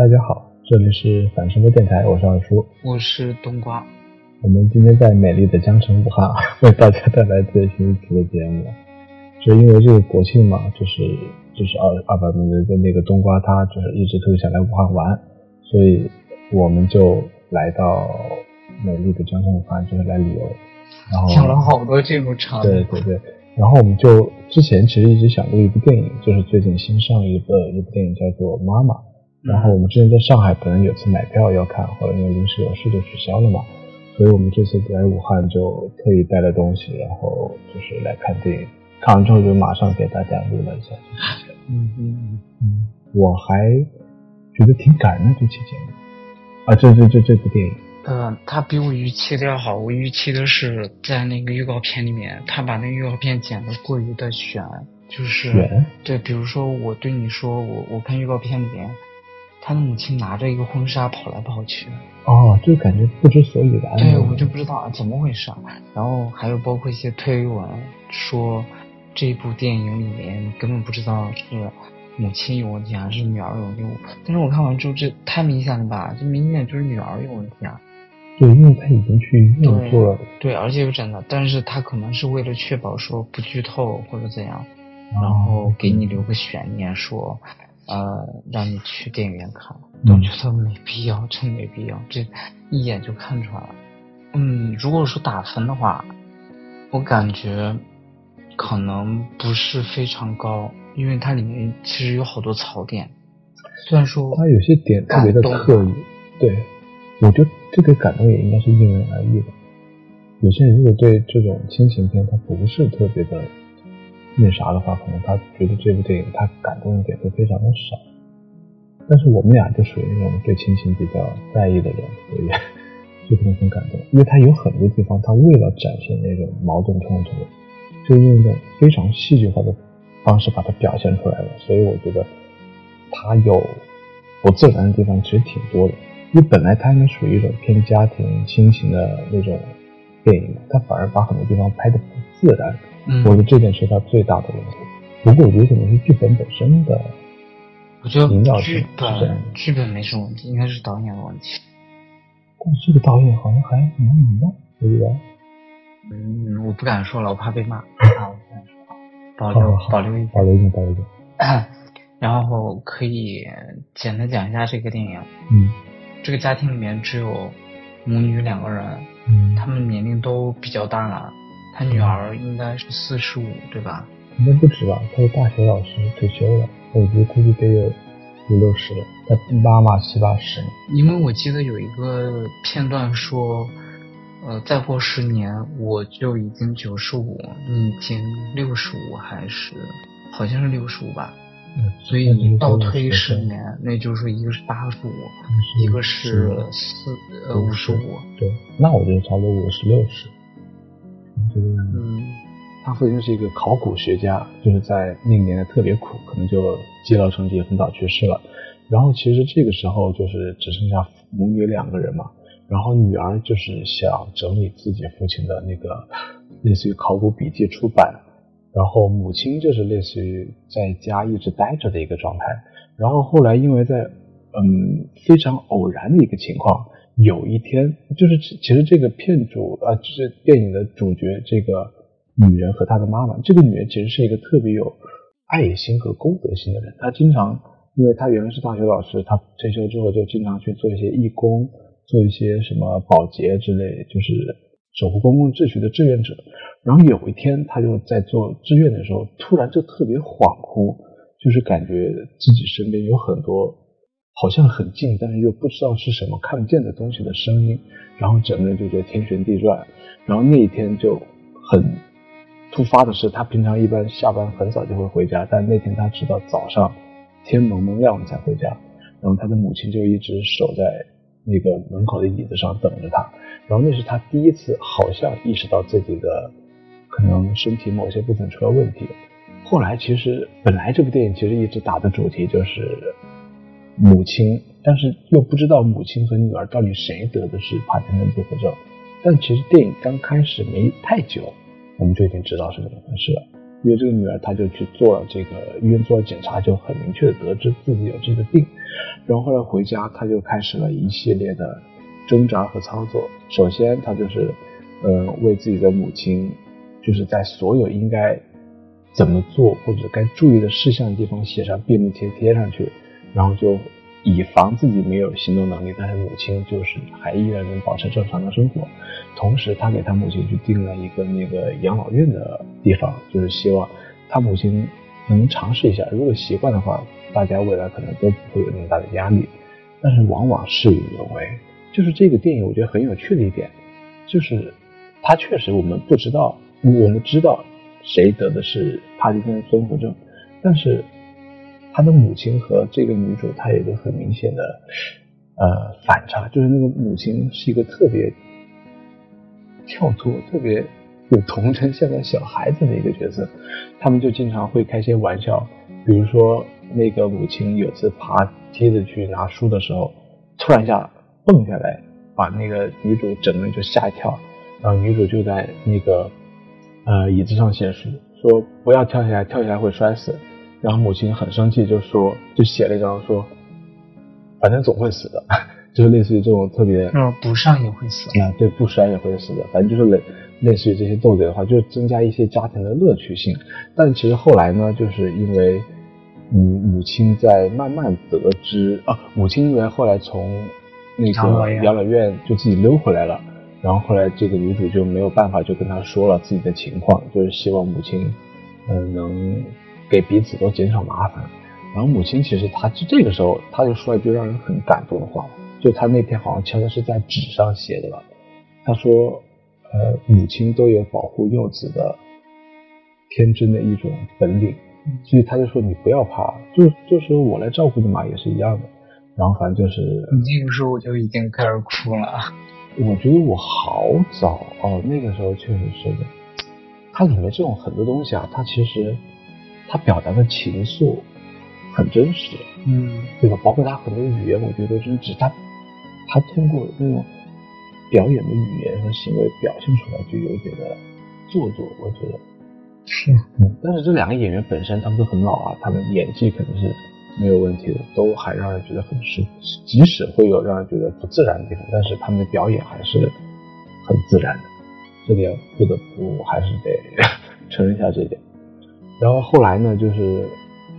大家好，这里是反声波电台，我是二叔，我是冬瓜。我们今天在美丽的江城武汉 为大家带来最新一期的节目。就因为这个国庆嘛，就是就是二二百名的那个冬瓜，他就是一直特别想来武汉玩，所以我们就来到美丽的江城武汉，就是来旅游。然后讲了好多这种场景对对对。然后我们就之前其实一直想过一部电影，就是最近新上一个一部电影叫做《妈妈》。然后我们之前在上海本来有次买票要看，后来因为临时有事就取消了嘛，所以我们这次来武汉就特意带了东西，然后就是来看电影。看完之后就马上给大家录了一下。嗯嗯嗯，我还觉得挺感人的这期节目啊，这这这这部电影。嗯，它比我预期的要好。我预期的是在那个预告片里面，他把那个预告片剪得过于的悬，就是对，比如说我对你说，我我看预告片里面。他的母亲拿着一个婚纱跑来跑去，哦，就感觉不知所以然。对，我就不知道怎么回事。然后还有包括一些推文说，这部电影里面根本不知道是母亲有问题还是女儿有问题。但是我看完之后，这太明显了吧？这明显就是女儿有问题啊。对，因为他已经去医院做了。对，而且又真的，但是他可能是为了确保说不剧透或者怎样，然后给你留个悬念说。呃，让你去电影院看，我觉得没必要，真没必要，这一眼就看出来了。嗯，如果说打分的话，我感觉可能不是非常高，因为它里面其实有好多槽点。虽然说它有些点特别的刻意，对，我觉得这个感动也应该是因人而异的。有些人如果对这种亲情片，他不是特别的。那啥的话，可能他觉得这部电影他感动的点会非常的少，但是我们俩就属于那种对亲情比较在意的人，所以就可能很感动。因为他有很多地方，他为了展现那种矛盾冲突，就用一种非常戏剧化的方式把它表现出来了。所以我觉得他有不自然的地方其实挺多的。因为本来他应该属于一种偏家庭亲情的那种电影，他反而把很多地方拍的自然。我觉得这点是他最大的问题。不过我觉得可能是剧本本身的，我觉得剧本剧本没什么问题，应该是导演的问题。但这个导演好像还蛮明白，我觉得。嗯，我不敢说了，我怕被骂。啊，保留保留一保留一点，保留一点。然后可以简单讲一下这个电影。嗯。这个家庭里面只有母女两个人，他们年龄都比较大了。他女儿应该是四十五，对吧？应该不止吧？他是大学老师，退休了，我觉得估计得有五六十了。他妈妈七八十。因为我记得有一个片段说，呃，再过十年我就已经九十五，你已经六十五，还是好像是六十五吧？嗯。所以你倒推十年，那就是说一个是八十五，一个是四呃五十五。对，那我觉得差不多五十六十。嗯，他父亲是一个考古学家，就是在那个年代特别苦，可能就积劳成疾，很早去世了。然后其实这个时候就是只剩下母女两个人嘛。然后女儿就是想整理自己父亲的那个类似于考古笔记出版，然后母亲就是类似于在家一直待着的一个状态。然后后来因为在嗯非常偶然的一个情况。有一天，就是其实这个片主啊，就是电影的主角这个女人和她的妈妈。这个女人其实是一个特别有爱心和公德心的人。她经常，因为她原来是大学老师，她退休之后就经常去做一些义工，做一些什么保洁之类，就是守护公共秩序的志愿者。然后有一天，她就在做志愿的时候，突然就特别恍惚，就是感觉自己身边有很多。好像很近，但是又不知道是什么看不见的东西的声音，然后整个人就觉得天旋地转。然后那一天就很突发的是，他平常一般下班很早就会回家，但那天他直到早上天蒙蒙亮了才回家。然后他的母亲就一直守在那个门口的椅子上等着他。然后那是他第一次好像意识到自己的可能身体某些部分出了问题。后来其实本来这部电影其实一直打的主题就是。母亲，但是又不知道母亲和女儿到底谁得的是帕金森综合症。但其实电影刚开始没太久，我们就已经知道是怎么回事了。因为这个女儿她就去做了这个医院做了检查，就很明确的得知自己有这个病，然后后来回家，她就开始了一系列的挣扎和操作。首先，她就是，呃，为自己的母亲，就是在所有应该怎么做或者该注意的事项的地方写上便利贴贴上去，然后就。以防自己没有行动能力，但是母亲就是还依然能保持正常的生活。同时，他给他母亲去定了一个那个养老院的地方，就是希望他母亲能尝试一下。如果习惯的话，大家未来可能都不会有那么大的压力。但是往往事与愿违，就是这个电影我觉得很有趣的一点，就是他确实我们不知道，我们知道谁得的是帕金森综合症，但是。他的母亲和这个女主，她有一个很明显的呃反差，就是那个母亲是一个特别跳脱、特别有童真、像个小孩子的一个角色。他们就经常会开些玩笑，比如说那个母亲有次爬梯子去拿书的时候，突然一下蹦下来，把那个女主整个人就吓一跳，然后女主就在那个呃椅子上写书，说不要跳下来，跳下来会摔死。然后母亲很生气，就说，就写了一张说，反正总会死的，就是类似于这种特别，嗯，不上也会死啊，对，不摔也会死的，反正就是类类似于这些斗嘴的话，就增加一些家庭的乐趣性。但其实后来呢，就是因为，嗯，母亲在慢慢得知啊，母亲因为后来从那个养老院就自己溜回来了，然后后来这个女主就没有办法，就跟他说了自己的情况，就是希望母亲，嗯，能。给彼此都减少麻烦，然后母亲其实她就这个时候，她就说了一句让人很感动的话，就她那天好像悄悄是在纸上写的吧，她说，呃，母亲都有保护幼子的天真的一种本领，所以她就说你不要怕，就就说我来照顾你嘛，也是一样的。然后反正就是，那个时候我就已经开始哭了。我觉得我好早哦，那个时候确实是的，它里面这种很多东西啊，它其实。他表达的情愫很真实，嗯，对吧？包括他很多语言，我觉得真实。他他通过那种表演的语言和行为表现出来，就有点的做作，我觉得是。嗯，但是这两个演员本身他们都很老啊，他们演技肯定是没有问题的，都还让人觉得很舒服。即使会有让人觉得不自然的地方，但是他们的表演还是很自然的。这点不得不还是得 承认一下这一点。然后后来呢，就是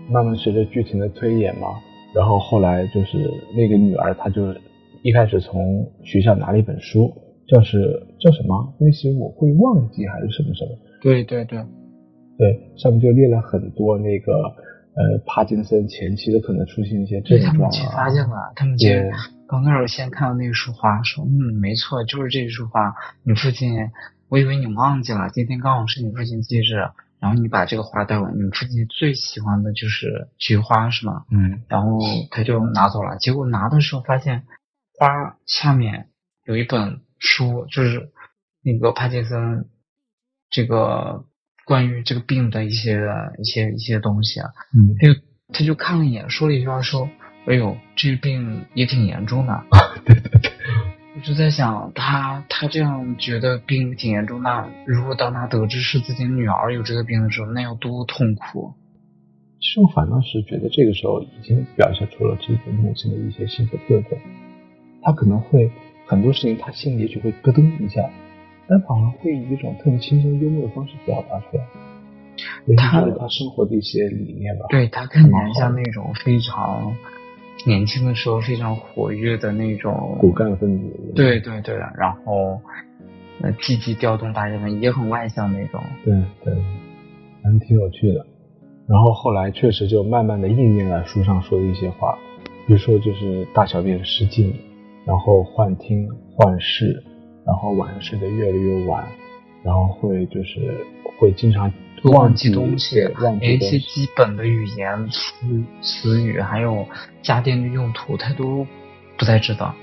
慢慢随着剧情的推演嘛，然后后来就是那个女儿，她就一开始从学校拿了一本书，叫是叫什么？那时我会忘记还是什么什么？对对对，对，上面就列了很多那个呃帕金森前期的可能出现一些症状啊。他们去发现了，他们就刚开始先看到那束花，说嗯没错，就是这束花。你父亲，我以为你忘记了，今天刚好是你父亲忌日。然后你把这个花带完，你父亲最喜欢的就是菊花，是吗？嗯。然后他就拿走了，结果拿的时候发现花下面有一本书，就是那个帕金森这个关于这个病的一些一些一些东西啊。嗯。他就他就看了一眼，说了一句话，说：“哎呦，这病也挺严重的。”对对对。我就在想，他他这样觉得病挺严重，那如果当他得知是自己女儿有这个病的时候，那要多痛苦。其实我反倒是觉得这个时候已经表现出了这个母亲的一些性格特征。他可能会很多事情，他心里也许会咯噔一下，但反而会以一种特别轻松幽默的方式表达出来。他他生活的一些理念吧。对他看起来像那种非常。年轻的时候非常活跃的那种骨干分子，对对对，然后呃积极调动大家们，也很外向那种，对对，反正挺有趣的。然后后来确实就慢慢的应验了书上说的一些话，比如说就是大小便失禁，然后幻听幻视，然后晚上睡得越来越晚，然后会就是会经常。忘记东西，连一些基本的语言词词语，还有家电的用途，他都不太知道。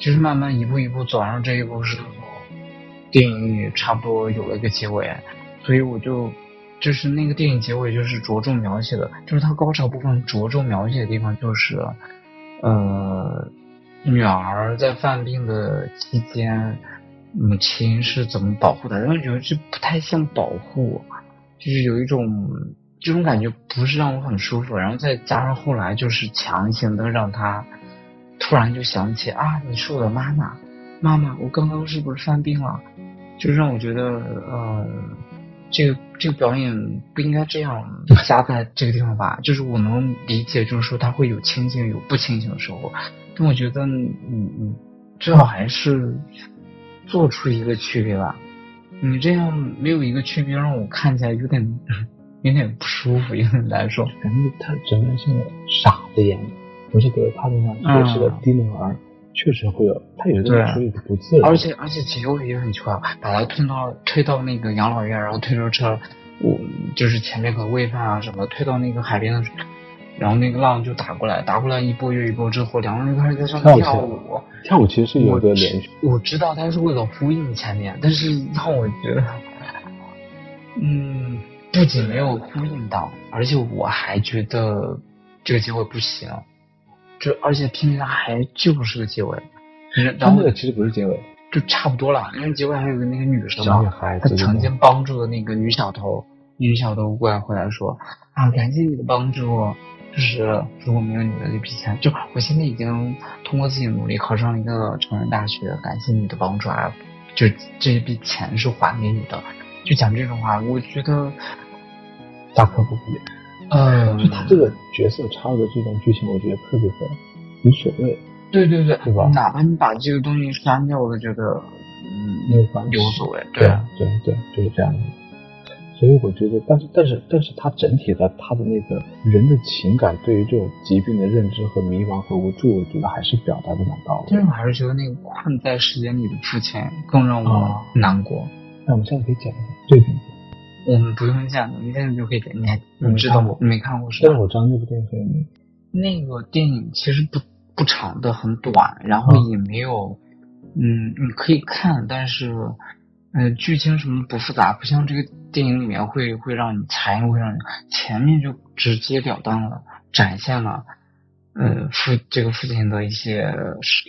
其实慢慢一步一步走上这一步时候，电影也差不多有了一个结尾。所以我就就是那个电影结尾就是着重描写的，就是它高潮部分着重描写的地方就是，呃，女儿在犯病的期间。母亲是怎么保护的？然后觉得这不太像保护，就是有一种这种感觉不是让我很舒服，然后再加上后来就是强行的让他突然就想起啊，你是我的妈妈，妈妈，我刚刚是不是犯病了？就让我觉得，呃，这个这个表演不应该这样加在这个地方吧？就是我能理解，就是说他会有清醒有不清醒的时候，但我觉得，嗯嗯，最好还是做出一个区别吧。你这样没有一个区别，让我看起来有点 有点不舒服，有点难受。感觉他整个人像个傻子一样，不是给他那样确实的低能儿。确实会有，他有的处理的不自然，而且而且结尾也很奇怪，把他推到推到那个养老院，然后推着车，我就是前面可能喂饭啊什么，推到那个海边的时候，然后那个浪就打过来，打过来一波又一波之后，两个人就开始在上面跳舞，跳舞其实是有个连续，我知道他是为了呼应前面，但是让我觉得，嗯，不仅没有呼应到，而且我还觉得这个结尾不行。就而且偏偏他还就是个结尾，然后其实不是结尾，就差不多了。因为结尾还有个那个女生嘛，她曾经帮助的那个女小偷，女小偷过来回来说啊，感谢你的帮助，就是如果没有你的这笔钱，就我现在已经通过自己的努力考上了一个成人大学，感谢你的帮助啊，就这一笔钱是还给你的，就讲这种话，我觉得大可不必。嗯，就他这个角色插入的这段剧情，我觉得特别的无所谓。对对对，对吧？哪怕你把这个东西删掉，我都觉得嗯，没有关系，无所谓。对对对，就是这样的。所以我觉得，但是但是但是他整体的他的那个人的情感，对于这种疾病的认知和迷茫和无助，我觉得还是表达的蛮到位。但是我还是觉得那个困在时间里的父亲更让我难过。那我们现在可以讲一下对比。我们不用讲的，你现在就可以讲。你还你知道我没看过是吧？但是我知道那部电影。那个电影其实不不长的，很短，然后也没有，嗯，你可以看，但是，呃，剧情什么不复杂，不像这个电影里面会会让你猜，会让你前面就直截了当的展现了，呃，父这个父亲的一些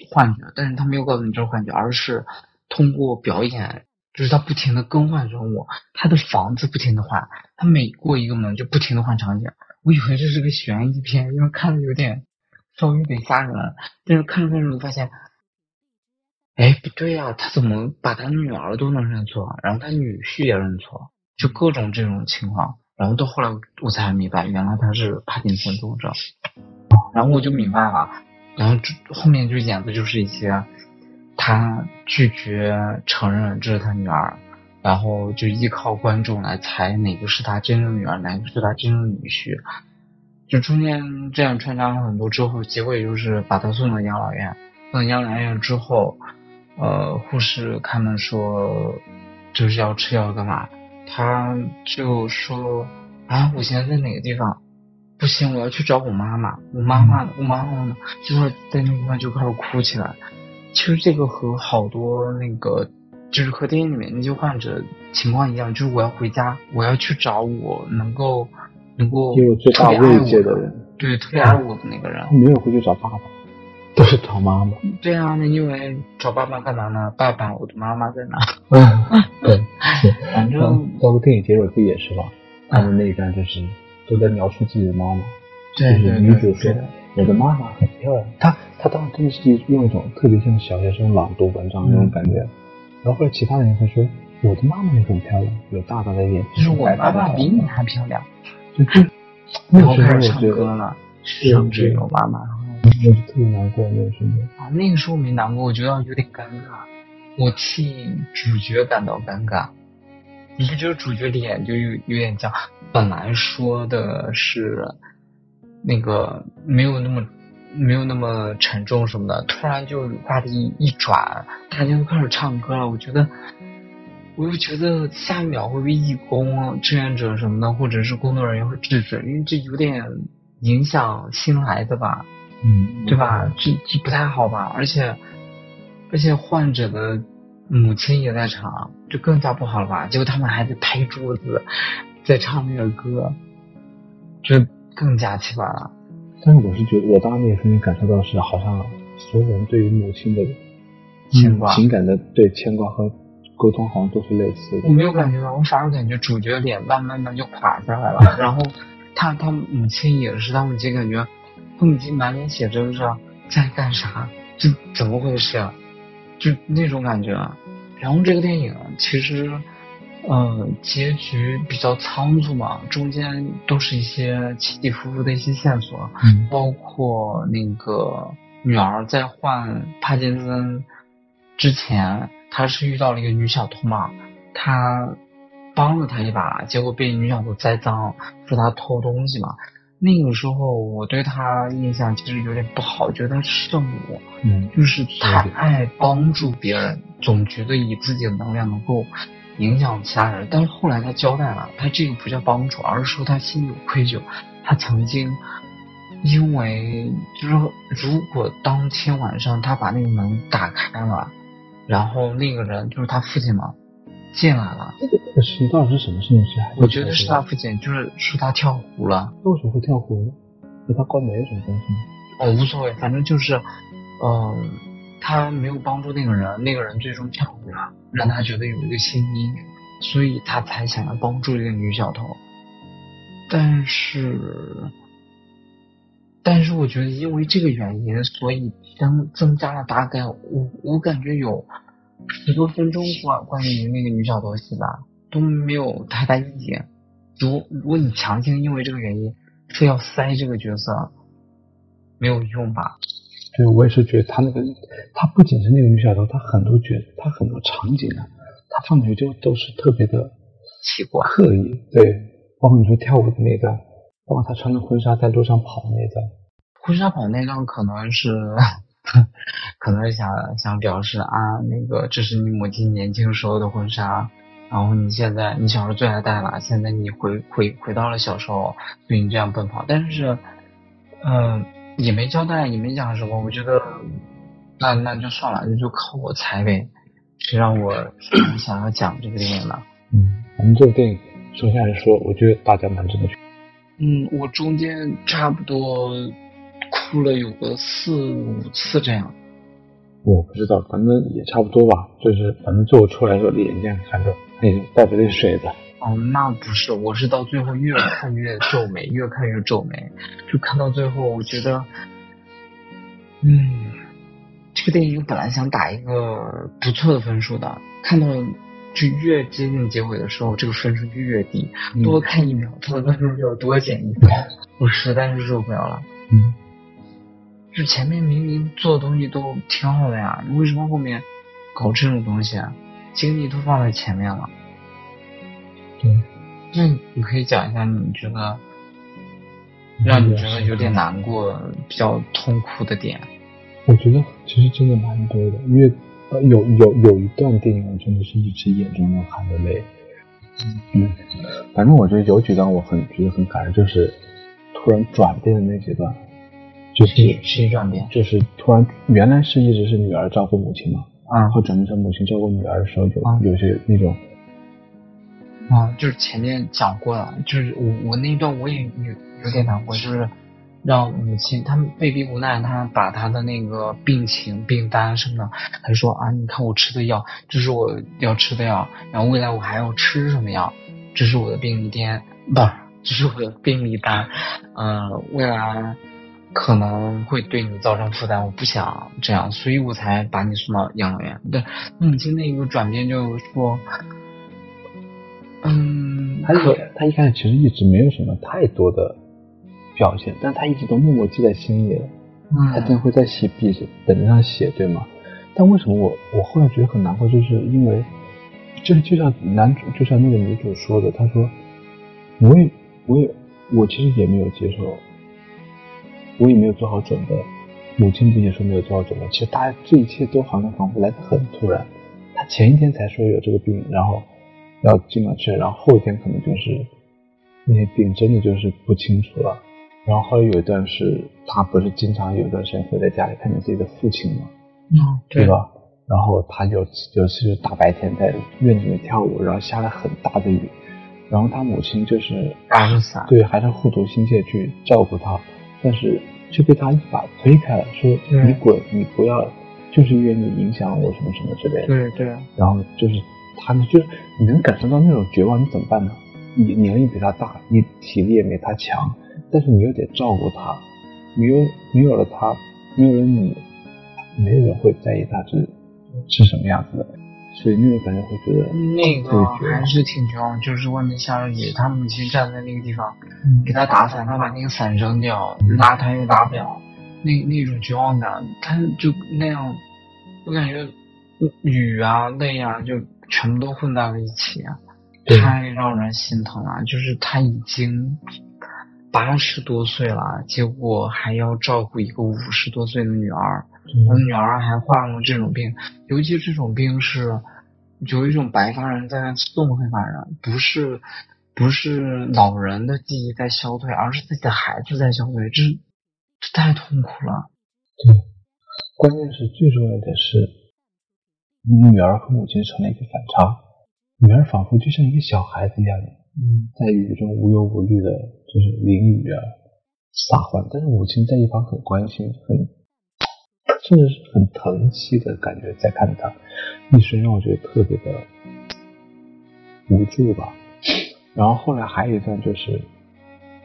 幻觉，但是他没有告诉你这是幻觉，而是通过表演。就是他不停的更换人物，他的房子不停的换，他每过一个门就不停的换场景。我以为这是个悬疑片，因为看的有点稍微有点吓人。但是看着看着发现，哎，不对呀，他怎么把他女儿都能认错，然后他女婿也认错，就各种这种情况。然后到后来我才明白，原来他是帕金森综合症。然后我就明白了，然后后面就演的就是一些。他拒绝承认这是他女儿，然后就依靠观众来猜哪个是他真正女儿，哪个是他真正女婿。就中间这样穿插了很多之后，结果也就是把他送到养老院。送到养老院之后，呃，护士开门说就是要吃药干嘛？他就说啊，我现在在哪个地方？不行，我要去找我妈妈。我妈妈，我妈妈呢？就是在那地方就开始哭起来。其实这个和好多那个，就是和电影里面那些患者情况一样，就是我要回家，我要去找我能够能够特别爱我的人，对，特别爱我的那个人。没有回去找爸爸，都是找妈妈。对啊，那因为找爸爸干嘛呢？爸爸，我的妈妈在哪？嗯，对，反正包括电影结尾不也是吗？他们那一段就是都在描述自己的妈妈，对对女主说我的妈妈很漂亮，她她当时真的是用一种特别像小学生朗读文章那种感觉，然后后来其他人也会说我的妈妈也很漂亮，有大大的眼睛，就是我妈妈比你还漂亮，就就那时候歌了，甚至有妈妈，我就特别难过那个时候啊，那个时候没难过，我觉得有点尴尬，我替主角感到尴尬，你不觉得主角脸就有有点僵？本来说的是。那个没有那么没有那么沉重什么的，突然就话题一转，大家都开始唱歌了。我觉得，我又觉得下一秒会被义工、志愿者什么的，或者是工作人员会制止，因为这有点影响新来的吧，嗯，对吧？这这不太好吧？而且而且患者的母亲也在场，就更加不好了吧？结果他们还在拍桌子，在唱那个歌，这。更加奇葩了，但是我是觉得，我当时那一瞬间感受到是，好像所有人对于母亲的牵挂、情感的对牵挂和沟通好像都是类似的。我没有感觉到，我反而感觉主角脸慢慢慢就垮下来了。然后他他母亲也是，他母亲感觉他母亲满脸写着是在干啥？这怎么回事？就那种感觉。然后这个电影其实，呃，结局比较仓促嘛，中间都是一些起起伏伏的一些线索，嗯包括那个女儿在患帕金森之前，她是遇到了一个女小偷嘛，她帮了她一把，结果被女小偷栽赃，说她偷东西嘛。那个时候我对他印象其实有点不好，觉得她圣母，嗯就是太爱帮助别人，总觉得以自己的能量能够影响其他人。但是后来他交代了，他这个不叫帮助，而是说他心里有愧疚。他曾经因为就是如果当天晚上他把那个门打开了，然后那个人就是他父亲嘛进来了，这个事情到底是什么事情？是我觉得是他父亲，就是说他跳湖了。那为什么会跳湖呢？和他关没有什么关系吗？哦，无所谓，反正就是，嗯、他没有帮助那个人，那个人最终跳湖了，让他觉得有一个心阴影，所以他才想要帮助这个女小偷。但是，但是我觉得因为这个原因，所以增增加了大概我我感觉有十多分钟关关于那个女小偷戏吧，都没有太大意见。如如果你强行因为这个原因非要塞这个角色，没有用吧？对，我也是觉得他那个，他不仅是那个女小偷，他很多角，他很多场景啊，他放进去就都是特别的奇怪。刻意。对，包括你说跳舞的那段，包括他穿着婚纱在路上跑的那段，婚纱跑那段可能是，可能是想想表示啊，那个这是你母亲年轻时候的婚纱，然后你现在你小时候最爱戴了，现在你回回回到了小时候，所以你这样奔跑。但是，嗯、也没交代，也没讲什么，我觉得那那就算了，那就靠我猜呗，谁让我想要讲这个电影呢？嗯，我们这个电影首先来说，我觉得大家蛮值得去。嗯，我中间差不多哭了有个四五次这样。我不知道，反正也差不多吧。就是反正最后出来的时候，眼睛看着他已经带着泪水的。哦，那不是，我是到最后越看越皱眉，越看越皱眉，就看到最后，我觉得，嗯，这个电影本来想打一个不错的分数的，看到就越接近结尾的时候，这个分数就越低，嗯多看一秒，它的分数就要多减一分，我实在是受不了了。嗯，就前面明明做的东西都挺好的呀，你为什么后面搞这种东西啊？精力都放在前面了。对。那你可以讲一下，你觉得让你觉得有点难过、比较痛苦的点？我觉得其实真的蛮多的，因为呃有有有一段电影，我真的是一直眼中都含着泪。嗯，反正我觉得有几段我很觉得很感人，就是突然转变的那几段，就是谁转变？就是突然原来是一直是女儿照顾母亲嘛，啊然后转变成母亲照顾女儿的时候，有、啊有些那种啊，就是前面讲过了，就是我我那一段我也有有点难过，就是让母亲他们被逼无奈，他把他的那个病情病单什么的，他说啊，你看我吃的药，这是我要吃的药，然后未来我还要吃什么药，这是我的病历单，不是，这是我的病历单，呃，未来可能会对你造成负担，我不想这样，所以我才把你送到养老院。对，母亲那个转变就是说。嗯，他一他一开始其实一直没有什么太多的表现，但他一直都默默记在心里了。他真嗯会在写笔本子上写，对吗？但为什么我我后来觉得很难过，就是因为就就像男主，就像那个女主说的，她说，我也我也我其实也没有接受，我也没有做好准备。母亲不仅说没有做好准备？其实大家这一切都好像仿佛来的很突然。他前一天才说有这个病，然后要尽管去，然后后一天可能就是那些病真的就是不清楚了。然后后来有一段是他不是经常有一段时间会在家里看见自己的父亲吗？嗯，对？吧？然后他有有次就是大白天在院子里跳舞，然后下了很大的雨，然后他母亲就是打着伞对，还是护犊心切去照顾他，但是却被他一把推开了，说你滚，你不要，就是因为你影响我什么什么之类的。对对，然后就是他呢，就是你能感受到那种绝望，你怎么办呢？你年龄比他大，你体力也没他强，但是你又得照顾他，没有没有了他，没有了你，没有人会在意他是是什么样子的，所以那个感觉会觉得那个还是挺绝望。就是外面下着雨，他母亲站在那个地方给他打伞，他把那个伞扔掉，拉他又拉不了，那那种绝望感，他就那样，我感觉雨啊泪啊就全部都混在了一起啊。太让人心疼了，就是他已经八十多岁了，结果还要照顾一个五十多岁的女儿，我女儿还患过这种病，尤其这种病是有一种白发人在送黑发人，不是不是老人的记忆在消退，而是自己的孩子在消退，这这太痛苦了。对，关键是最重要的是，女儿和母亲成了一个反差。女儿仿佛就像一个小孩子一样，嗯，在雨中无忧无虑的，就是淋雨啊、撒欢。但是母亲在一旁很关心，很甚至是很疼惜的感觉在看着他，一时让我觉得特别的无助吧。然后后来还有一段就是，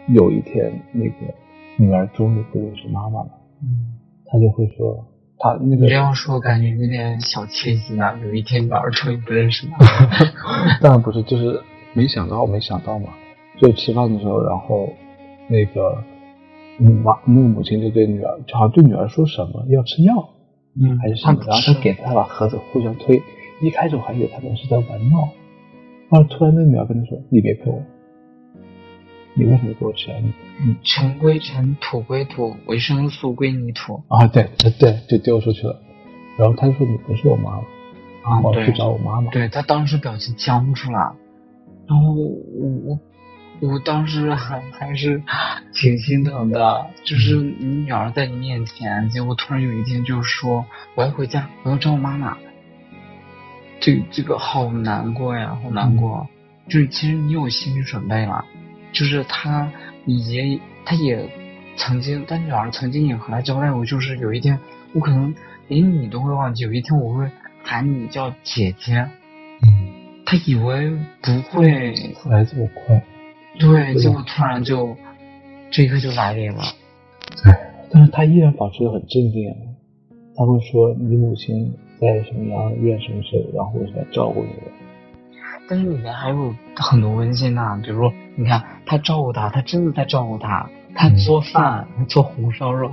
有一天那个女儿终于不认识妈妈了，嗯，她就会说。他那个这样说感觉有点小贴心啊！有一天女儿终于不认识了，当然不是，就是没想到，没想到嘛。就吃饭的时候，然后那个妈，那个母亲就对女儿，就好像对女儿说什么要吃药，嗯，还是什么，然后他给他把盒子互相推。一开始我还以为他们是在玩闹，后来突然那女儿跟他说：“你别陪我。”你为什么给我吃啊？嗯，尘归尘，土归土，维生素归泥土。啊，对，对，就丢出去了。然后他就说：“你不是我妈妈。”啊，我去找我妈妈。对他当时表情僵住了。然后我我我当时还还是挺心疼的，就是你女儿在你面前，结果突然有一天就说我要回家，我要找我妈妈。这这个好难过呀，好难过。就是其实你有心理准备了。就是他也，他也曾经，他女儿曾经也和他交代过，就是有一天我可能连你都会忘记，有一天我会喊你叫姐姐。嗯。他以为不会来这么快。对，结果突然就这一刻就来临了。对，但是他依然保持的很镇定。他会说：“你母亲在什么样院什么事，然后我来照顾你的。”但是里面还有很多温馨呐，比如说，你看他照顾他，他真的在照顾他，他做饭，做红烧肉，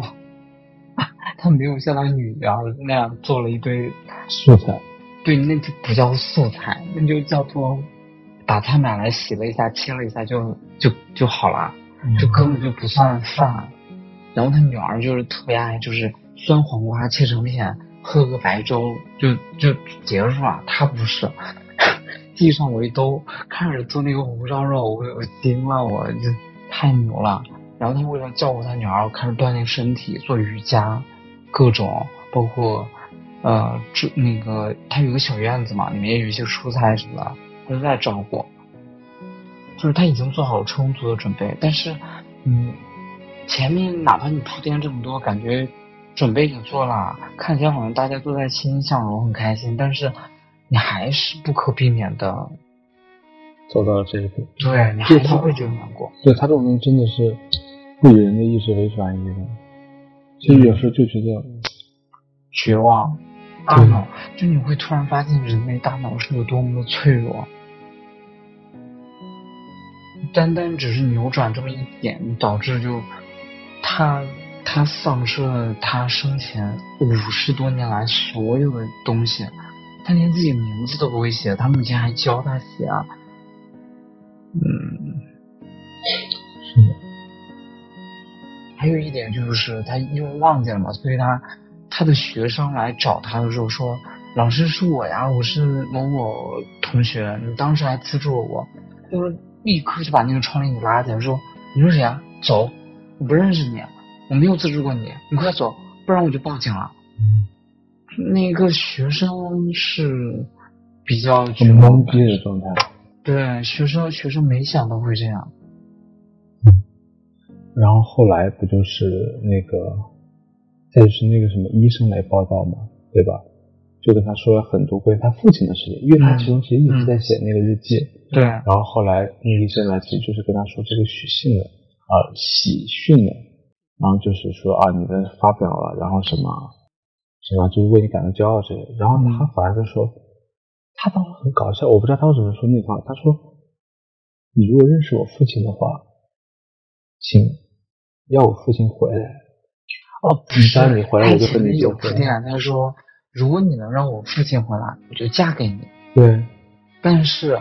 他没有像他女儿那样做了一堆素菜，对，那就不叫素菜，那就叫做把菜买来洗了一下，切了一下就就就好了，就根本就不算饭。然后他女儿就是特别爱，就是酸黄瓜切成片，喝个白粥就就结束了，他不是。地上我一兜开始做那个红烧肉，我我惊了，我就太牛了。然后他为了照顾他女儿，开始锻炼身体，做瑜伽，各种包括呃，这那个他有个小院子嘛，里面有一些蔬菜什么的，他都在照顾。就是他已经做好了充足的准备，但是嗯，前面哪怕你铺垫这么多，感觉准备也做了，看起来好像大家都在欣欣向荣，很开心，但是。你还是不可避免的走到了这一步，对你还是会觉得难过。对他这种人真的是不以人的意识为转移的，其实有时候就觉得绝望。大脑就你会突然发现，人类大脑是有多么的脆弱，单单只是扭转这么一点，导致就他他丧失了他生前五十多年来所有的东西。他连自己名字都不会写，他母亲还教他写啊。嗯，是的。还有一点就是，他因为忘记了嘛，所以他他的学生来找他的时候说：“老师是我呀，我是某某同学，你当时还资助了我。”就是立刻就把那个窗帘给拉起来，说：“你是谁啊？走，我不认识你，我没有资助过你，你快走，不然我就报警了。”那个学生是比较懵逼的状态，对，学生学生没想到会这样。然后后来不就是那个，再就是那个什么医生来报道嘛，对吧？就跟他说了很多关于他父亲的事情，因为他其中其实一直在写那个日记。对。然后后来那个医生来，其实就是跟他说这个喜讯的啊喜讯的，然后就是说啊你的发表了，然后什么什么就是为你感到骄傲之类。然后他反而就说，他当时很搞笑，我不知道他为什么说那话。他说，你如果认识我父亲的话，请要我父亲回来。哦，你当你回来，我就跟你有铺垫。他说，如果你能让我父亲回来，我就嫁给你。对。但是，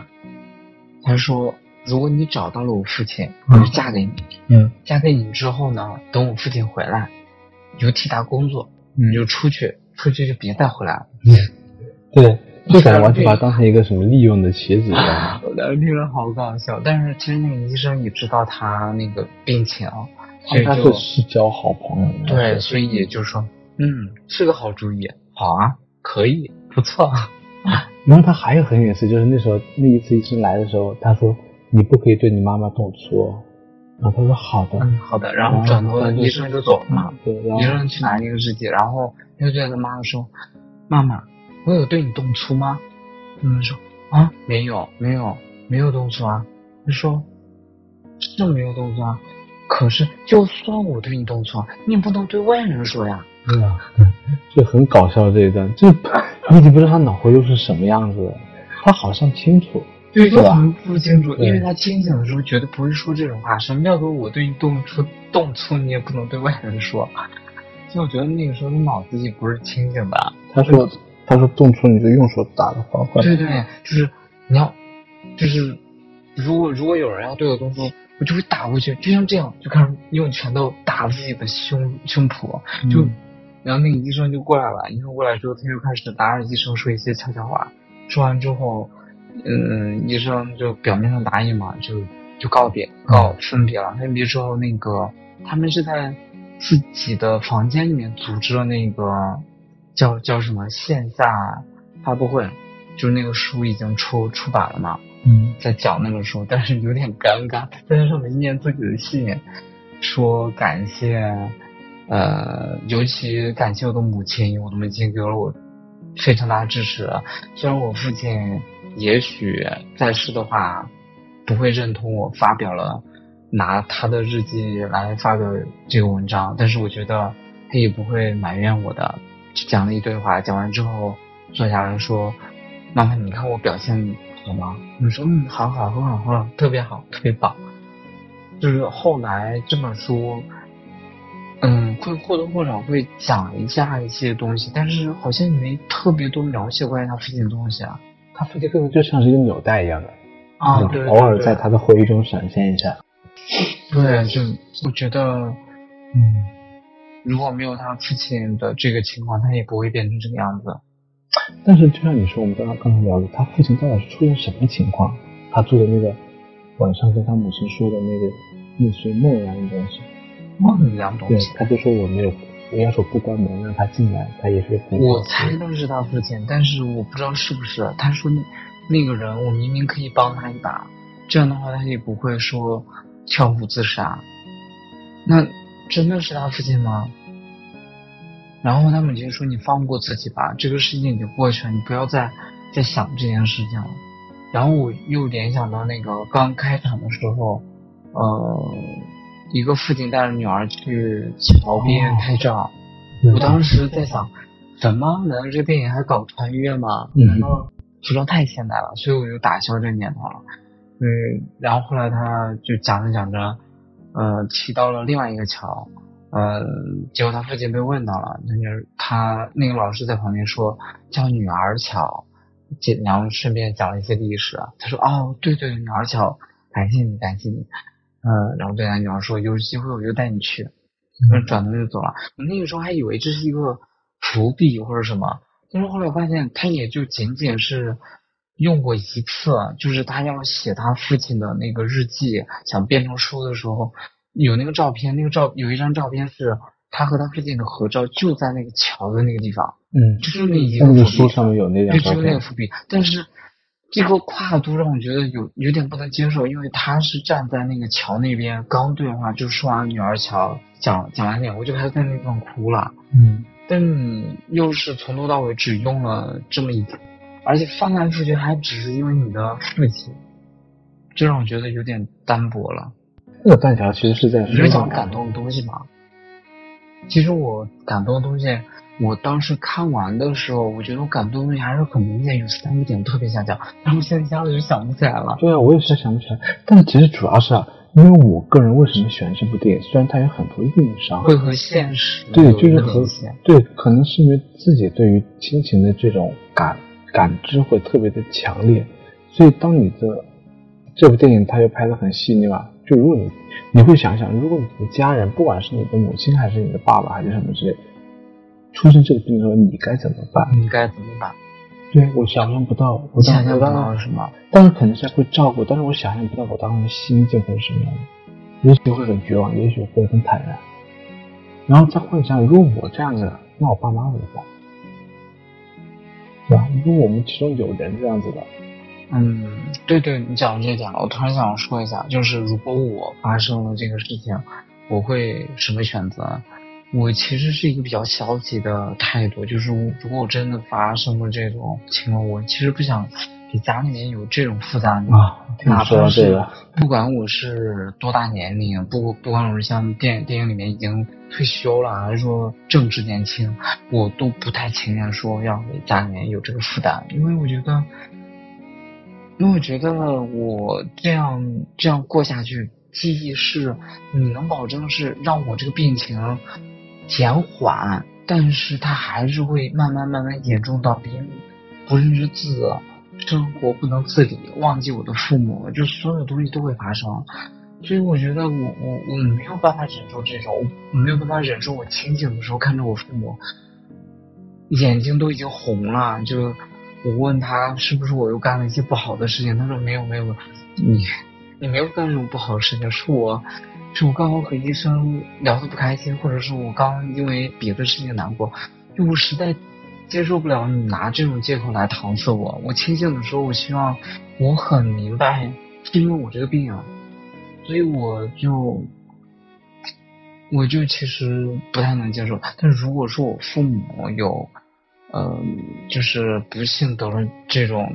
他说，如果你找到了我父亲，我就嫁给你。嗯。嫁给你之后呢，等我父亲回来，你就替他工作，你就出去，出去就别再回来了。嗯。对，就感觉完全把他当成一个什么利用的棋子一样。我当时听着好搞笑，但是其实那个医生也知道他那个病情。所以他是是交好朋友，对，所以也就是说，嗯，是个好主意，好啊，可以，不错。然后他还有很有意思，就是那时候那一次医生来的时候，他说你不可以对你妈妈动粗，然后他说好的，嗯，好的，然后转头医生就走了嘛，对，医生去拿那个日记，然后他就对他妈妈说，妈妈，我有对你动粗吗？妈妈说啊，没有，没有，没有动粗啊。他说是没有动粗啊。可是，就算我对你动粗，你也不能对外人说呀。对啊，就很搞笑这一段，就 你已经不知道他脑回路是什么样子，他好像清楚，对，又很不清楚，因为他清醒的时候绝对不会说这种话。什么叫做我对你动粗，动粗你也不能对外人说？就我觉得那个时候他脑子也不是清醒的。他说，他说动粗你就用手打的话，对对，就是你要，就是如果如果有人要对我动粗。我就会打过去，就像这样，就开始用拳头打自己的胸胸脯，就，然后那个医生就过来了。医生过来之后，他就开始打着医生说一些悄悄话。说完之后，嗯，医生就表面上答应嘛，就就告别告分别了。分别之后，那个他们是在自己的房间里面组织了那个叫叫什么线下发布会，就是那个书已经出出版了嘛。嗯，在讲那个书，但是有点尴尬，在那上面念自己的信，说感谢，呃，尤其感谢我的母亲，我的母亲给了我非常大的支持。虽然我父亲也许在世的话不会认同我发表了拿他的日记来发表这个文章，但是我觉得他也不会埋怨我的。讲了一堆话，讲完之后坐下来说：“妈妈，你看我表现。”好吗？你说嗯，好好，很好，很好，特别好，特别棒。就是后来这本书，嗯，会或多或少会讲一下一些东西，但是好像没特别多描写关于他父亲的东西啊。他父亲更多就像是一个纽带一样的啊，对，偶尔在他的回忆中闪现一下。对，就我觉得，嗯，如果没有他父亲的这个情况，他也不会变成这个样子。但是，就像你说，我们刚刚刚才聊的，他父亲到底是出现什么情况？他做的那个晚上跟他母亲说的那个类似于梦一样的东西，梦一样东西。对，他就说我没有，我要说不关门让他进来，他也是。我猜到是他父亲，但是我不知道是不是。他说那个人，我明明可以帮他一把，这样的话他也不会说跳湖自杀。那真的是他父亲吗？然后他母亲说：“你放过自己吧，这个事情已经过去了，你不要再再想这件事情了。”然后我又联想到那个刚开场的时候，呃，一个父亲带着女儿去桥边拍照，我当时在想，什么？难道这电影还搞穿越吗？难道服装太现代了？所以我就打消这念头了。嗯，然后后来他就讲着讲着，呃，骑到了另外一个桥。呃，结果他父亲被问到了，那就是他那个老师在旁边说叫女儿桥，然后顺便讲了一些历史。他说哦，对对，女儿桥，感谢你，感谢你。嗯，然后对他女儿说，有机会我就带你去。嗯，转头就走了。我那个时候还以为这是一个伏笔或者什么，但是后来我发现他也就仅仅是用过一次，就是他要写他父亲的那个日记，想变成书的时候。有那个照片，那个照有一张照片是他和他父亲的合照，就在那个桥的那个地方。嗯，就是那一个伏笔。书上面有那张照片。就那个伏笔，但是这个跨度让我觉得有有点不能接受，因为他是站在那个桥那边，刚对话就说完女儿桥，讲讲完点，我就开始在那地方哭了。嗯，但又是从头到尾只用了这么一点，而且翻来覆去还只是因为你的父亲，这让我觉得有点单薄了。那个断桥其实是在你是讲感动的东西吗？其实我感动的东西，我当时看完的时候，我觉得我感动的还是很明显，有三个点特别想讲，但我现在一下子就想不起来了。对啊，我也是想不起来。但其实主要是啊，因为我个人为什么喜欢这部电影？虽然它有很多硬伤，会和现实对，就是和对，可能是因为自己对于亲情的这种感感知会特别的强烈，所以当你的这部电影它又拍的很细腻嘛。就如果你你会想想，如果你的家人，不管是你的母亲还是你的爸爸还是什么之类，出现这个病的时候，你该怎么办？你该怎么办？对我想象不到，我想象不到什么？当然肯定是会照顾，但是我想象不到我当时的心境会是什么样的。也许会很绝望，也许会很坦然。然后再幻想，如果我这样子，那我爸妈怎么办？对吧？如果我们其中有人这样子的。嗯，对对，你讲这点了，我突然想说一下，就是如果我发生了这个事情，我会什么选择？我其实是一个比较消极的态度，就是如果我真的发生了这种情况，我其实不想给家里面有这种负担啊。哪怕是不管我是多大年龄，不不管我是像电电影里面已经退休了，还是说正值年轻，我都不太情愿说要给家里面有这个负担，因为我觉得。因为我觉得我这样这样过下去，记忆是你能保证是让我这个病情减缓，但是它还是会慢慢慢慢严重到别人不认识字、生活不能自理、忘记我的父母，就所有东西都会发生。所以我觉得我我我没有办法忍受这种，我没有办法忍受我清醒的时候看着我父母眼睛都已经红了，就。我问他是不是我又干了一些不好的事情，他说没有没有，你你没有干这种不好的事情，是我是我刚好和医生聊得不开心，或者是我刚因为别的事情难过，就我实在接受不了你拿这种借口来搪塞我。我清醒的时候，我希望我很明白因为我这个病啊，所以我就我就其实不太能接受。但如果说我父母有。嗯，就是不幸得了这种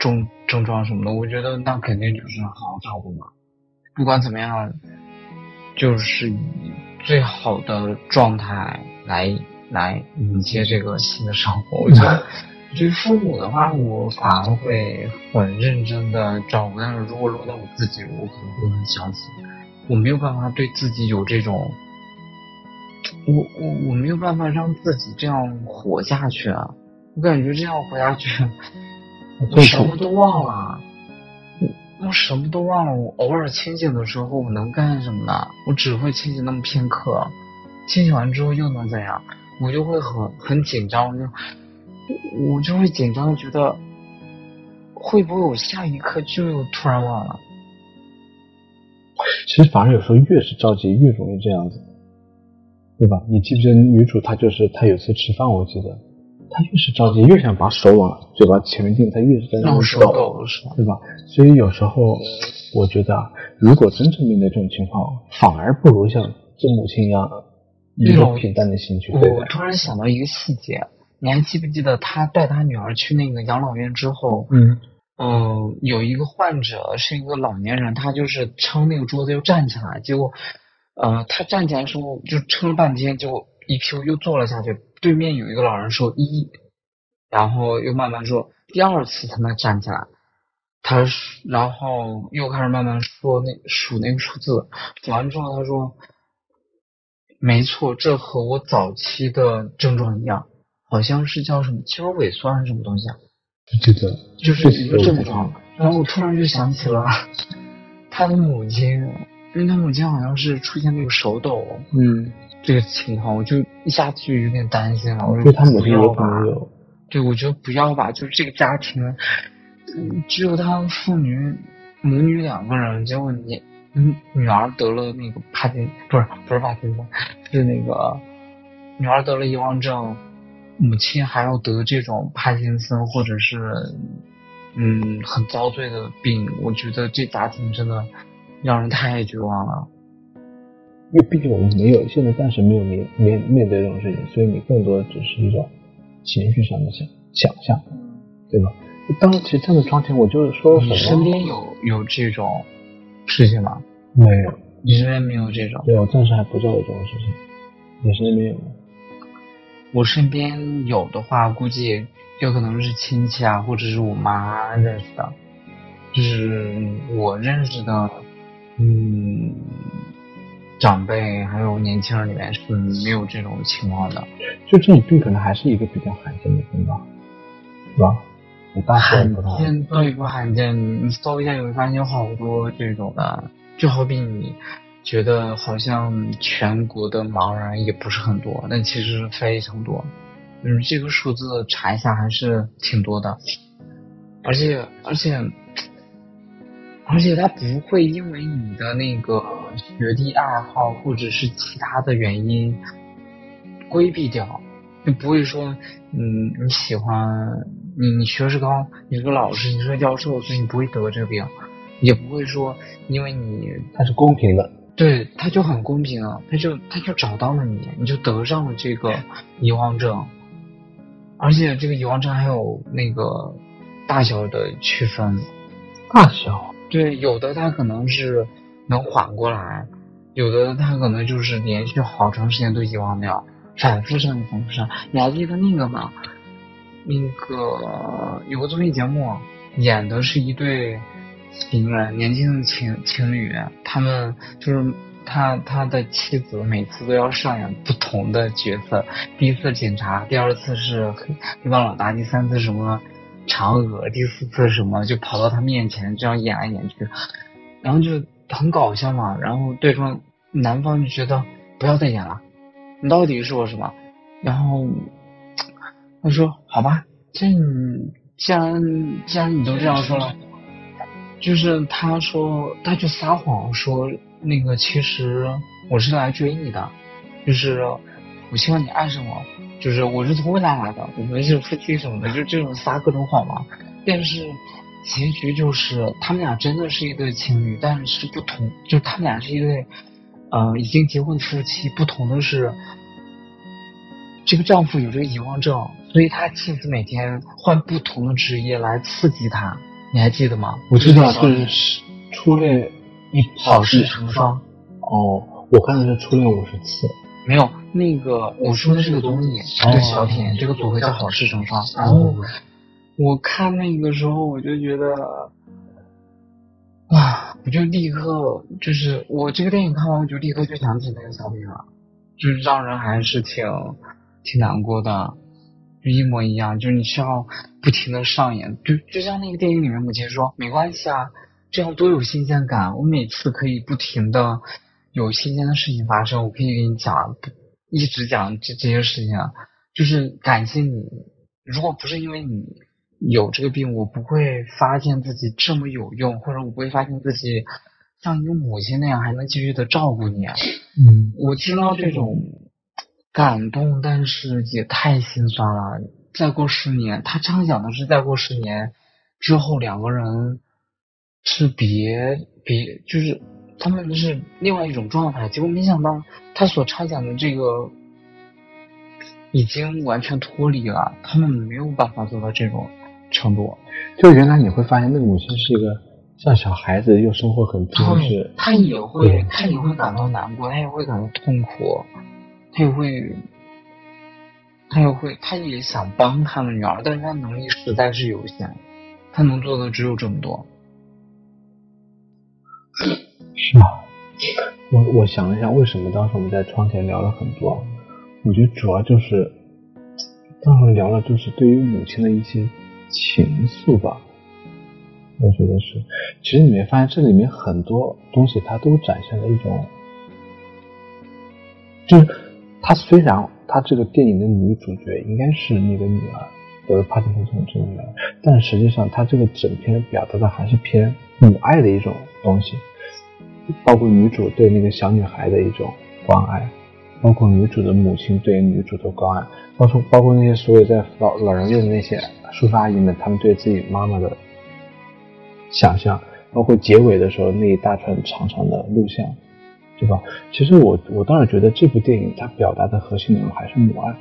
症症状什么的，我觉得那肯定就是好好照顾嘛。不管怎么样，就是以最好的状态来来迎接这个新的生活。我觉得，对于父母的话，我反而会很认真的照顾。但是如果落到我自己，我可能会很消极。我没有办法对自己有这种。我我我没有办法让自己这样活下去啊！我感觉这样活下去，我什么都忘了，我什么都忘了。我偶尔清醒的时候，我能干什么呢？我只会清醒那么片刻，清醒完之后又能怎样？我就会很很紧张，我就我就会紧张，觉得会不会我下一刻就又突然忘了？其实反而有时候越是着急，越容易这样子。对吧？你记不记得女主她就是她有次吃饭，我记得她越是着急，越想把手往嘴巴前面定，他越是在那抖，对吧？所以有时候我觉得啊，如果真正面对这种情况，反而不如像做母亲一样，一种平淡的心去对待。我突然想到一个细节，你还记不记得他带他女儿去那个养老院之后，嗯嗯，有一个患者是一个老年人，他就是撑那个桌子又站起来，结果。呃，他站起来的时候就撑了半天，就一 Q 又坐了下去。对面有一个老人说一，然后又慢慢说第二次才能站起来。他然后又开始慢慢说那数那个数字，数完之后他说，没错，这和我早期的症状一样，好像是叫什么肌肉萎缩还是什么东西啊？记得就是一个症状。然后我突然就想起了他的母亲。因为他母亲好像是出现那个手抖，嗯，这个情况，我就一下子就有点担心了。我说他母亲有朋友，对，我觉得不要吧，就是这个家庭，只有他父女母女两个人，结果你，嗯，女儿得了那个帕金，不是不是帕金森，是那个女儿得了遗忘症，母亲还要得这种帕金森或者是嗯很遭罪的病，我觉得这家庭真的。让人太绝望了。因为毕竟我们没有现在暂时没有面面面对这种事情，所以你更多的只是一种情绪上的想想象，对吧？当时其实站在窗前，我就是说什么？身边有有这种事情吗？没有，你身边没有这种？对，我暂时还不知道有这种事情。你身边有吗？我身边有的话，估计有可能是亲戚啊，或者是我妈认识的。就是我认识的，嗯，长辈还有年轻人里面是没有这种情况的。就这种病可能还是一个比较罕见的病吧，是吧？罕见对不罕见？你搜一下，你会发现有好多这种的，就好比你觉得好像全国的盲人也不是很多，但其实非常多。嗯，这个数字查一下还是挺多的，而且而且而且他不会因为你的那个学历爱好或者是其他的原因规避掉，就不会说嗯你喜欢。你你学识高，你是个老师，你是个教授，所以你不会得这个病，也不会说因为你他是公平的，对，他就很公平啊，他就他就找到了你，你就得上了这个遗忘症，而且这个遗忘症还有那个大小的区分，大小，对，有的他可能是能缓过来，有的他可能就是连续好长时间都遗忘掉，反复上反复上，你还记得那个吗？那个有个综艺节目，演的是一对情人，年轻的情情侣，他们就是他他的妻子每次都要上演不同的角色，第一次警察，第二次是黑帮老大，第三次什么嫦娥，第四次什么就跑到他面前这样演来演去，然后就很搞笑嘛，然后对方男方就觉得不要再演了，你到底是我什么？然后。他说：“好吧，这你既然既然你都这样说了，就是他说他就撒谎说那个其实我是来追你的，就是我希望你爱上我，就是我是从未来来的，我们是夫妻什么的，就这种撒各种谎嘛。但是结局就是他们俩真的是一对情侣，但是不同，就他们俩是一对呃已经结婚的夫妻，不同的是这个丈夫有这个遗忘症。”所以他妻子每天换不同的职业来刺激他，你还记得吗？我知道，是初恋一好事成双。哦，我看的是初恋五十次。没有，那个我说的是个综艺，一个小品，这个组合叫好事成双。然后我看那个时候，我就觉得，哇，我就立刻就是我这个电影看完，我就立刻就想起那个小品了，就是让人还是挺挺难过的。就一模一样，就是你需要不停的上演，就就像那个电影里面母亲说，没关系啊，这样多有新鲜感。我每次可以不停的有新鲜的事情发生，我可以给你讲，一直讲这这些事情啊，就是感谢你。如果不是因为你有这个病，我不会发现自己这么有用，或者我不会发现自己像一个母亲那样还能继续的照顾你。嗯，我听到这种。感动，但是也太心酸了。再过十年，他畅想的是再过十年之后两个人是别别，就是他们是另外一种状态。结果没想到他所畅想的这个已经完全脱离了，他们没有办法做到这种程度。就原来你会发现那个母亲是一个像小孩子，又生活很充实。他也会，他也会感到难过，他也会感到痛苦。他也会，他也会，他也想帮他的女儿，但是他能力实在是有限，他能做的只有这么多。是吧？我我想了一下，为什么当时我们在窗前聊了很多？我觉得主要就是，当时聊了就是对于母亲的一些情愫吧。我觉得是，其实你没发现这里面很多东西，它都展现了一种，就是。他虽然他这个电影的女主角应该是那个女儿，得帕金森症女儿，但实际上他这个整篇表达的还是偏母爱的一种东西，包括女主对那个小女孩的一种关爱，包括女主的母亲对女主的关爱，包括包括那些所有在老老人院的那些叔叔阿姨们，他们对自己妈妈的想象，包括结尾的时候那一大串长长的录像，对吧？其实我我倒是觉得这部电影它表达的核心内容还是母爱，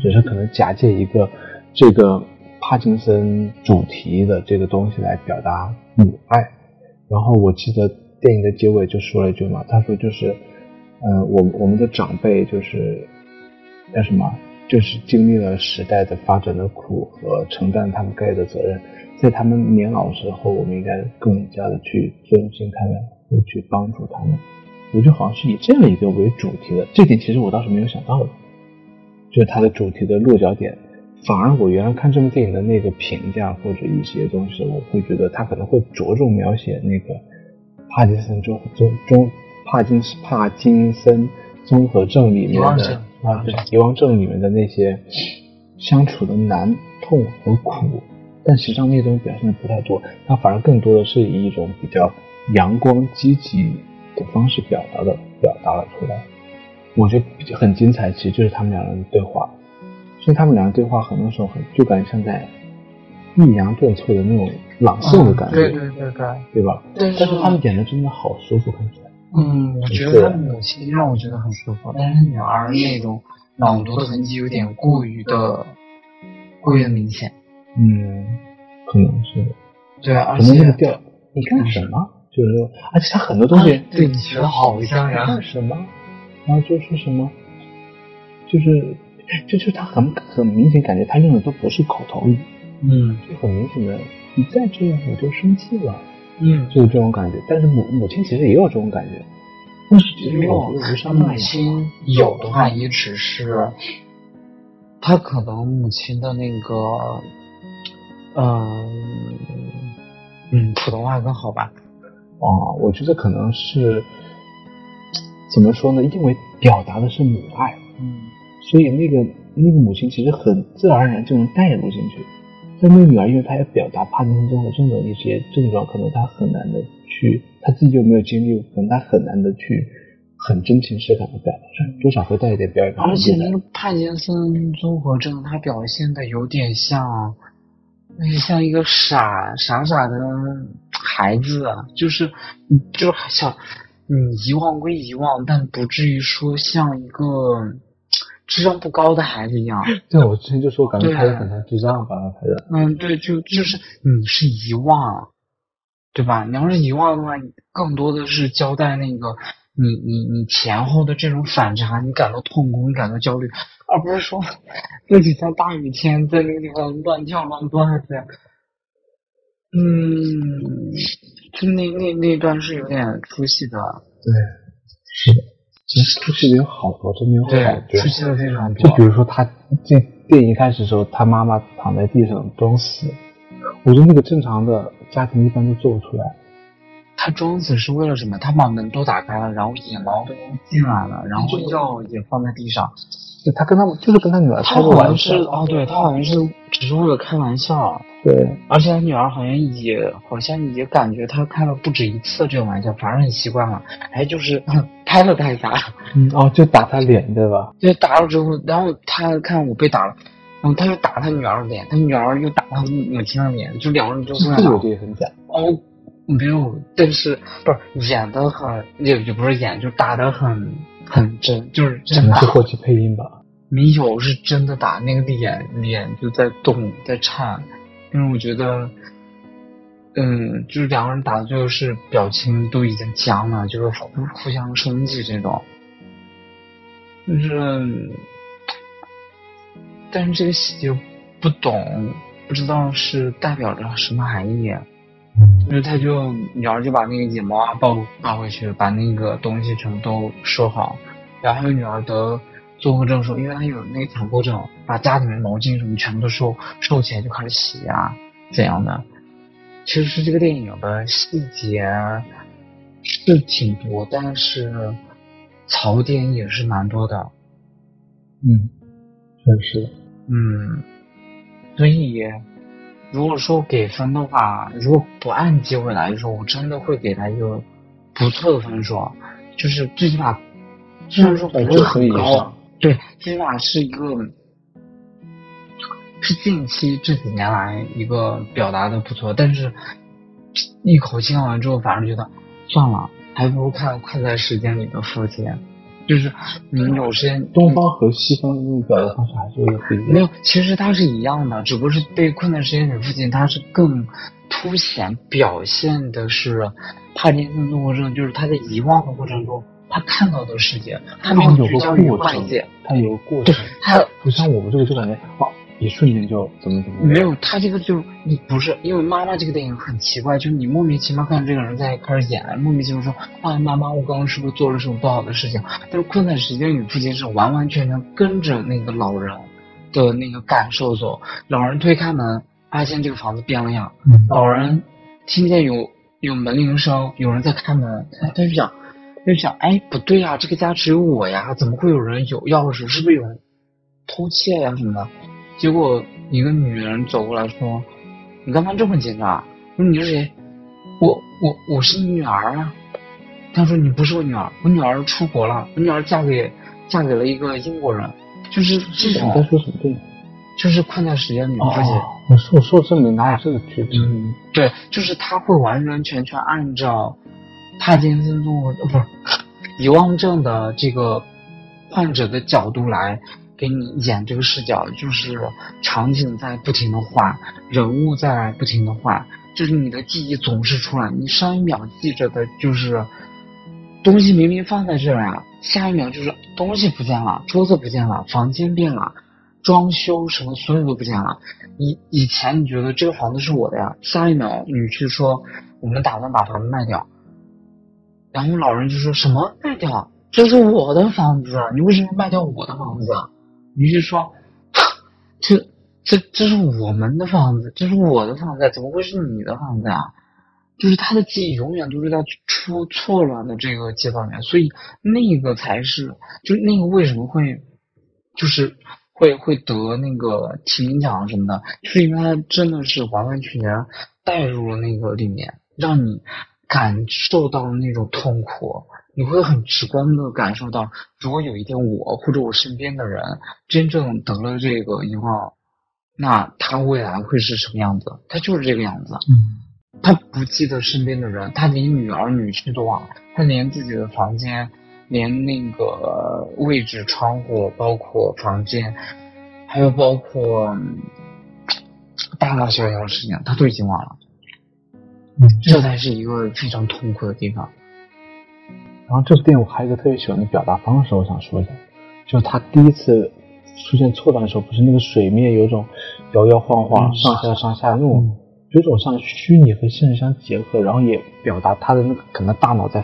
只是可能假借一个这个帕金森主题的这个东西来表达母爱。然后我记得电影的结尾就说了一句嘛，他说就是，呃，我我们的长辈就是叫什么，就是经历了时代的发展的苦和承担他们该有的责任，在他们年老之后，我们应该更加的去尊敬他们，去帮助他们。我觉得好像是以这样一个为主题的，这点其实我倒是没有想到的，就是它的主题的落脚点。反而我原来看这部电影的那个评价或者一些东西，我会觉得他可能会着重描写那个帕金森综综综帕金帕金森综合症里面的啊，遗忘症里面的那些相处的难、痛和苦。但实际上那些东西表现的不太多，它反而更多的是以一种比较阳光积极。的方式表达的表达了出来，我觉得很精彩。其实就是他们两人的对话，所以他们两人对话很多时候很就感觉像在抑扬顿挫的那种朗诵的感觉，对对对对，对吧？但是他们演的真的好舒服，看起来。嗯，我觉得他母亲让我觉得很舒服，但是女儿那种朗读的痕迹有点过于的过于的明显。嗯，可能是。对，而且调你干什么？就是，而且他很多东西 对你学的好像呀。什么？然后就是什么？就是，就是他很很明显感觉他用的都不是口头语。嗯。就很明显的，你再这样我就生气了。嗯。就是这种感觉。但是母母亲其实也有这种感觉。但是其实没有。母亲有的话也只是，他可能母亲的那个，嗯嗯，普通话更好吧。啊，我觉得可能是怎么说呢？因为表达的是母爱，嗯，所以那个那个母亲其实很自然而然就能带入进去。但那个女儿，因为她要表达帕金森综合症的一些症状，可能她很难的去，她自己又没有经历，可能她很难的去很真情实感的表达出来，多少会带一点表演。而且那个帕金森综合症，它表现的有点像。那像一个傻傻傻的孩子，就是，就是想，你遗忘归遗忘，但不至于说像一个智商不高的孩子一样。对，我之前就说，感觉拍的很像智障吧，他的。嗯，对，就就是你是遗忘，对吧？你要是遗忘的话，更多的是交代那个。你你你前后的这种反差，你感到痛苦，你感到焦虑，而不是说自己在大雨天在那个地方乱跳乱蹦的。嗯，就那那那段是有点出戏的。对，出戏的有好多，都没有好觉。出戏的非常多。就比如说他这电影一开始的时候，他妈妈躺在地上装死，我觉得那个正常的家庭一般都做不出来。他装死是为了什么？他把门都打开了，然后野猫都进来了，然后药也放在地上。他跟他们就是跟他女儿开个玩笑。哦，对他好像是只是为了开玩笑。对，而且他女儿好像也好像也感觉他开了不止一次这种玩笑，反正很习惯了。还，就是 拍了他一下。嗯，哦，就打他脸对吧？对，打了之后，然后他看我被打了，然后他又打他女儿的脸，他女儿又打他母亲的脸，就两个人就这样。这个很假。哦。没有，但是不是演的很，也也不是演，就打的很很真，就是真是后期配音吧。没有，是真的打，那个脸脸就在动，在颤。因为我觉得，嗯，就是两个人打的最后是表情都已经僵了，就是互互相生气这种。就是，但是这个戏就不懂，不知道是代表着什么含义。因为他就女儿就把那个野猫啊抱抱回去，把那个东西全部都收好，然后女儿得综合症时候，因为她有那个强迫症，把家里面毛巾什么全部都收收起来就开始洗啊怎样的。其实是这个电影的细节是挺多，但是槽点也是蛮多的。嗯，确实。嗯，所以。如果说给分的话，如果不按机会来说，我真的会给他一个不错的分数，就是最起码，虽然说不会很高，对，最起码是一个是近期这几年来一个表达的不错，但是一口气看完之后，反而觉得算了，还不如看《快在时间里的父亲》。就是你有时间，东方和西方那个表达方式还是有点不一样。没有，其实它是一样的，只不过是被困在时间里父亲，它是更凸显表现的是帕金森综合症，就是他在遗忘的过程中，他看到的世界，他没有聚焦于外界，他有个过程，他不像我们这个就感觉哦。一瞬间就怎么怎么没有，他这个就你不是因为妈妈这个电影很奇怪，就是你莫名其妙看这个人在开始演，莫名其妙说啊妈妈我刚刚是不是做了什么不好的事情？但是困在时间里父亲是完完全全跟着那个老人的那个感受走。老人推开门，发现这个房子变了样。老人听见有有门铃声，有人在开门，他就想他就想哎不对呀，这个家只有我呀，怎么会有人有钥匙？是不是有人偷窃呀什么的？结果一个女人走过来说：“你干嘛这么紧张？说你是谁？我我我是你女儿啊。”他说：“你不是我女儿，我女儿出国了，我女儿嫁给嫁给了一个英国人。”就是这种。在说什么对？就是困在时间里，而且我说我说这里哪有这个剧情？对，就是他会完完全全按照帕金森综合不是遗忘症的这个患者的角度来。给你演这个视角，就是场景在不停的换，人物在不停的换，就是你的记忆总是出来。你上一秒记着的就是东西明明放在这儿啊，下一秒就是东西不见了，桌子不见了，房间变了，装修什么所有都不见了。以以前你觉得这个房子是我的呀，下一秒你去说我们打算把房子卖掉，然后老人就说什么卖掉？这是我的房子，你为什么卖掉我的房子？于是说，这这这是我们的房子，这是我的房子，怎么会是你的房子啊？就是他的记忆永远都是在出错乱的这个阶段里面，所以那个才是，就是那个为什么会，就是会会得那个提名奖什么的，就是因为他真的是完完全全带入了那个里面，让你感受到那种痛苦。你会很直观的感受到，如果有一天我或者我身边的人真正得了这个遗忘，那他未来会是什么样子？他就是这个样子。嗯，他不记得身边的人，他连女儿女婿都忘了，他连自己的房间，连那个位置、窗户，包括房间，还有包括大大小小的事情，他都已经忘了。嗯，这才是一个非常痛苦的地方。然后这部电影我还有一个特别喜欢的表达方式，我想说一下，就是他第一次出现错乱的时候，不是那个水面有种摇摇晃晃、上下上下那种，有种像虚拟和现实相结合，然后也表达他的那个可能大脑在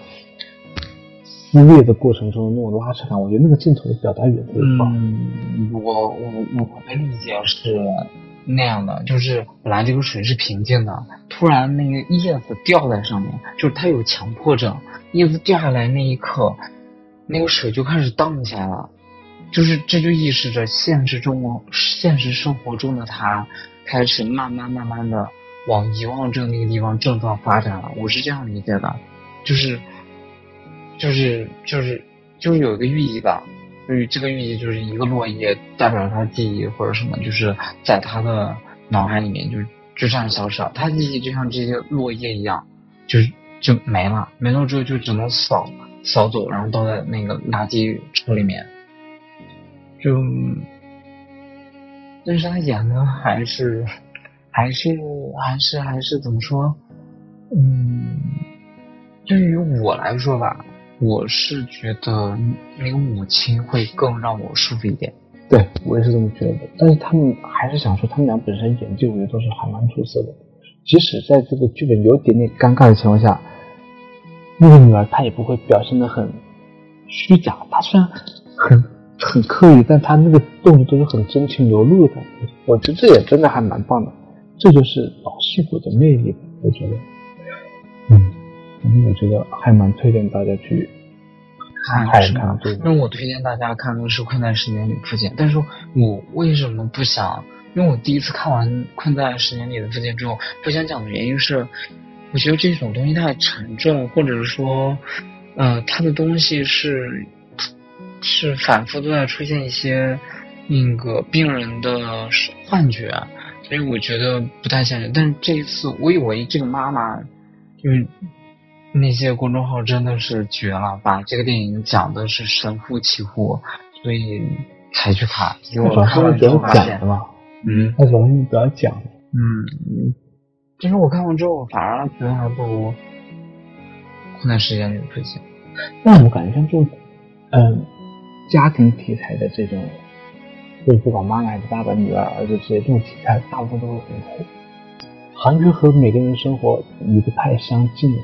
撕裂的过程中的那种拉扯感。我觉得那个镜头的表达也特别棒。嗯，我我我的理解是。那样的就是本来这个水是平静的，突然那个叶子掉在上面，就是他有强迫症，叶子掉下来那一刻，那个水就开始荡起来了，就是这就意示着现实中现实生活中的他开始慢慢慢慢的往遗忘症那个地方症状发展了，我是这样理解的，就是就是就是就是有一个寓意吧。就是这个寓意，就是一个落叶代表他记忆或者什么，就是在他的脑海里面，就就这样消失了。他记忆就像这些落叶一样，就就没了，没了之后就只能扫扫走，然后倒在那个垃圾车里面。就，但是他演的还是还是还是还是怎么说？嗯，对于我来说吧。我是觉得那个母亲会更让我舒服一点。对我也是这么觉得。但是他们还是想说，他们俩本身演技我觉得都是还蛮出色的。即使在这个剧本有点点尴尬的情况下，那个女儿她也不会表现的很虚假。她虽然很很刻意，但她那个动作都是很真情流露的感觉。我觉得这也真的还蛮棒的。这就是老戏骨的魅力，我觉得。嗯。我觉得还蛮推荐大家去看看这个。因为我推荐大家看的是《困在时间里的父亲》，但是我为什么不想？因为我第一次看完《困在时间里的父亲》之后，不想讲的原因是，我觉得这种东西太沉重，或者是说，呃，它的东西是是反复都在出现一些那个病人的幻觉，所以我觉得不太现实。但是这一次，我以为这个妈妈就是。那些公众号真的是绝了，把这个电影讲的是神乎其乎，所以才去看。因为我看完之后发现，嗯，他主要是比较讲，嗯，其实我看完之后反而觉得还不如《困难时间里的追星》。但我感觉像这种，嗯，家庭题材的这种，就是不管妈妈还是爸爸、女儿、儿子这些这种题材，大部分都会很火。韩剧和每个人生活离不太相近。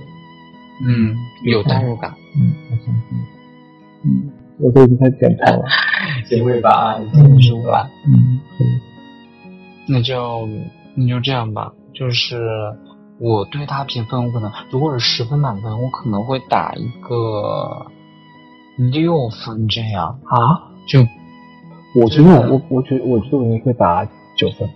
嗯，有代入感。嗯，我相信。嗯，我都已经开始点头了。结尾吧，结束吧。嗯，可以。那就那就这样吧。就是我对他评分，我可能如果是十分满分，我可能会打一个六分这样啊。就我觉得我我觉得我觉得我应该会打九分。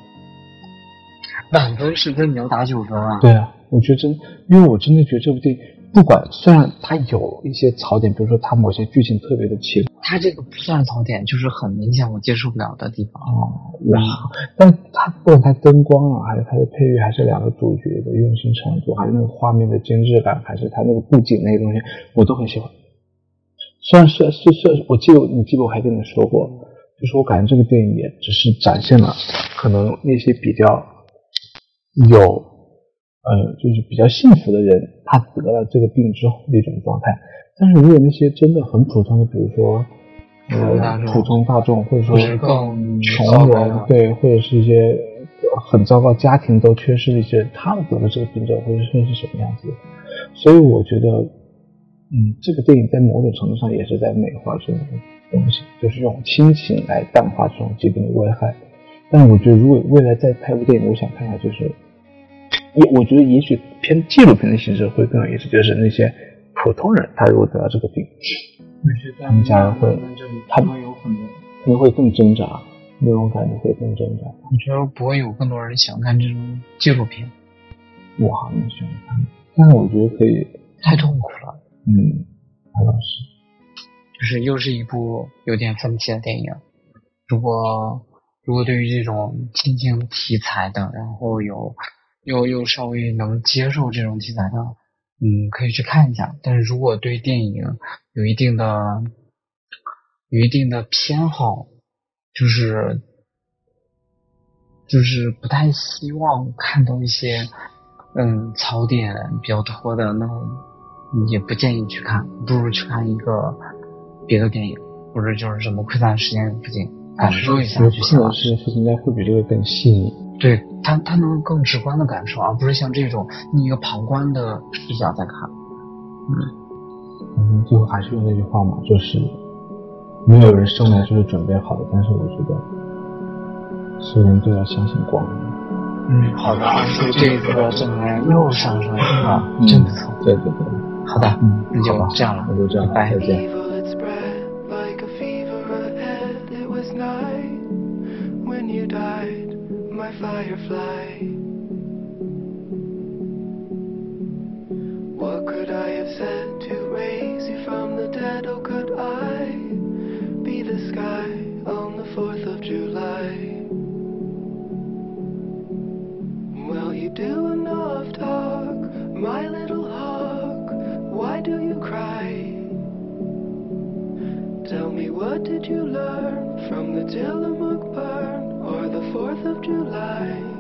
满分十分，你要打九分啊？对啊，我觉得真，因为我真的觉得这部电影。不管虽然它有一些槽点，比如说它某些剧情特别的奇怪，它这个不算槽点，就是很明显我接受不了的地方。哦，哇！但它不管它灯光啊，还是它的配乐，还是两个主角的用心程度，还是那个画面的精致感，还是它那个布景那些东西，我都很喜欢。虽然是是是，我记得你记得我还跟你说过，就是我感觉这个电影也只是展现了可能那些比较有。呃，就是比较幸福的人，他得了这个病之后的一种状态。但是如果那些真的很普通的，比如说呃普通大众，或者说更穷人，对，或者是一些很糟糕家庭都缺失的一些人，他们得了这个病之后会是会是什么样子？所以我觉得，嗯，这个电影在某种程度上也是在美化这种东西，就是用亲情来淡化这种疾病的危害。但我觉得，如果未来再拍部电影，我想看一下就是。也我觉得也许偏纪录片的形式会更有意思，就是那些普通人他如果得了这个病，他们家人会，他们有可能可能会更挣扎，那种感觉会更挣扎。我觉得不会有更多人想看这种纪录片，我好像喜欢看，但是我觉得可以太痛苦了。嗯，那倒是，就是又是一部有点分歧的电影。如果如果对于这种亲情题材的，然后有。又又稍微能接受这种题材的，嗯，可以去看一下。但是如果对电影有一定的、有一定的偏好，就是就是不太希望看到一些嗯槽点比较多的那种，也不建议去看，不如去看一个别的电影，或者就是什么《窥探时间附近》，感受一下就行了。是应该会比这个更细腻。对他，他能更直观的感受，而不是像这种你一个旁观的视角在看。嗯，嗯，最后还是用那句话嘛，就是没有人生来就是准备好的，但是我觉得所有人都要相信光。嗯，好的，这一次的正能量又上升了，真不错。对对对，好的，嗯，那就这样了，那就这样，拜拜，再见。Firefly. What could I have said to raise you from the dead? Oh, could I be the sky on the 4th of July? Well, you do enough talk, my little hawk. Why do you cry? Tell me, what did you learn from the Tillamook burn? Or the 4th of July.